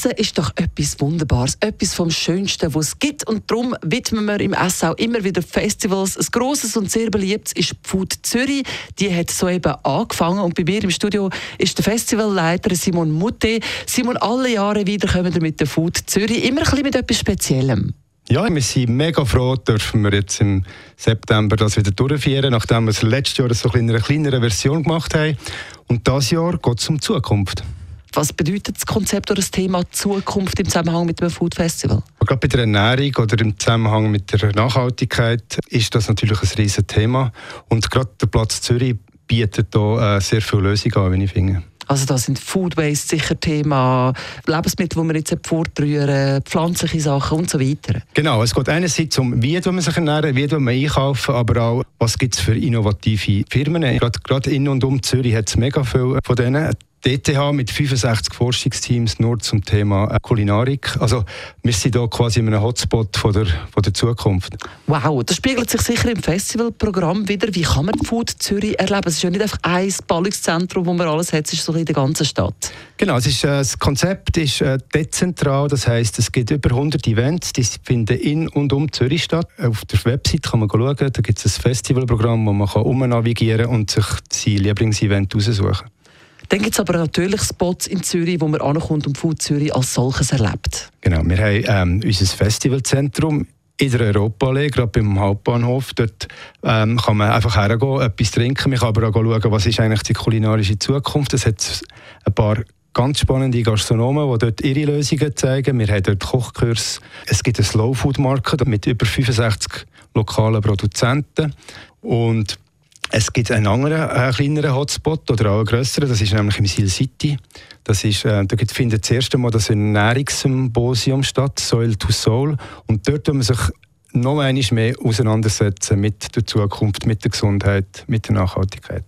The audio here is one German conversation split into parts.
Essen ist doch etwas Wunderbares, etwas vom Schönsten, was es gibt. Und darum widmen wir im Essen auch immer wieder Festivals. Ein grosses und sehr beliebtes ist Food Zürich. Die hat soeben angefangen. Und bei mir im Studio ist der Festivalleiter Simon Mutte. Simon, alle Jahre wieder kommen wir mit der Food Zürich. Immer ein bisschen mit etwas Speziellem. Ja, wir sind mega froh, dürfen wir jetzt im September das wieder durchführen, nachdem wir es letztes Jahr so in einer kleineren Version gemacht haben. Und dieses Jahr geht es um Zukunft. Was bedeutet das Konzept oder das Thema Zukunft im Zusammenhang mit dem Food Festival? Gerade bei der Ernährung oder im Zusammenhang mit der Nachhaltigkeit ist das natürlich ein riesiges Thema. Und gerade der Platz Zürich bietet da äh, sehr viele Lösungen an, wie ich finde. Also da sind Food Waste sicher Thema, Lebensmittel, die man jetzt fortrühren, pflanzliche Sachen und so weiter. Genau, es geht einerseits um, wie man sich ernähren, wie man einkaufen, aber auch, was gibt es für innovative Firmen. Gerade, gerade in und um Zürich hat es mega viele von denen. DTH mit 65 Forschungsteams nur zum Thema äh, Kulinarik. Also wir sind hier quasi in einem Hotspot von der, von der Zukunft. Wow, das spiegelt sich sicher im Festivalprogramm wieder. Wie kann man Food Zürich erleben? Es ist ja nicht einfach ein Ballungszentrum, wo man alles hat, es ist so in der ganzen Stadt. Genau, es ist, äh, das Konzept ist äh, dezentral, das heißt, es gibt über 100 Events, die finden in und um Zürich statt. Auf der Website kann man schauen, da gibt es ein Festivalprogramm, wo man kann umnavigieren und sich sein Lieblingsevent aussuchen kann. Dann gibt es aber natürlich Spots in Zürich, wo man ankommt und Food Zürich als solches erlebt. Genau, wir haben ähm, unser Festivalzentrum in der Europaallee, gerade beim Hauptbahnhof. Dort ähm, kann man einfach hergehen, etwas trinken. Man kann aber auch schauen, was ist eigentlich die kulinarische Zukunft. Es hat ein paar ganz spannende Gastronomen, die dort ihre Lösungen zeigen. Wir haben dort Kochkurs. Es gibt einen Slow Food Market mit über 65 lokalen Produzenten. Und es gibt einen anderen äh, kleineren Hotspot oder auch einen grösseren, das ist nämlich im Sil City. Das ist, äh, da findet das erste Mal das Ernährungssymposium statt, Soil to Soul. Und dort tun man sich noch einmal mehr auseinandersetzen mit der Zukunft, mit der Gesundheit, mit der Nachhaltigkeit.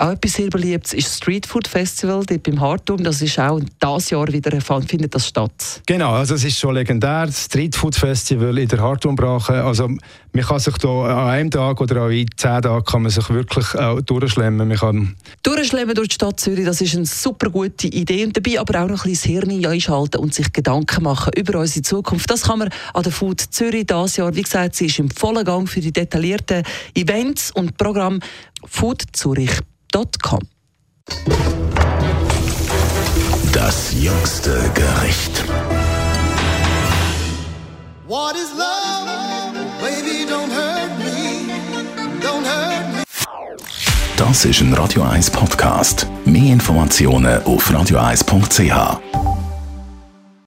Auch etwas sehr beliebtes ist das Street Food Festival dort beim Hartum. Das ist auch dieses Jahr wieder findet das statt. Genau, also es ist schon legendär. Das Street Food Festival in der Hartumbrache. Also man kann sich da an einem Tag oder auch in zehn Tagen kann man sich wirklich auch durchschlemmen. Man kann durchschlemmen durch die Stadt Zürich, das ist eine super gute Idee. Und dabei aber auch noch ein bisschen das Hirn einschalten und sich Gedanken machen über unsere Zukunft. Das kann man an der Food Zürich dieses Jahr. Wie gesagt, sie ist im vollen Gang für die detaillierten Events und Programm Food Www.ftf.com. Das jüngste Gericht. What is love? Baby, don't hurt me. Don't hurt me. Das ist ein Radio 1 Podcast. Mehr Informationen auf radio1.ch.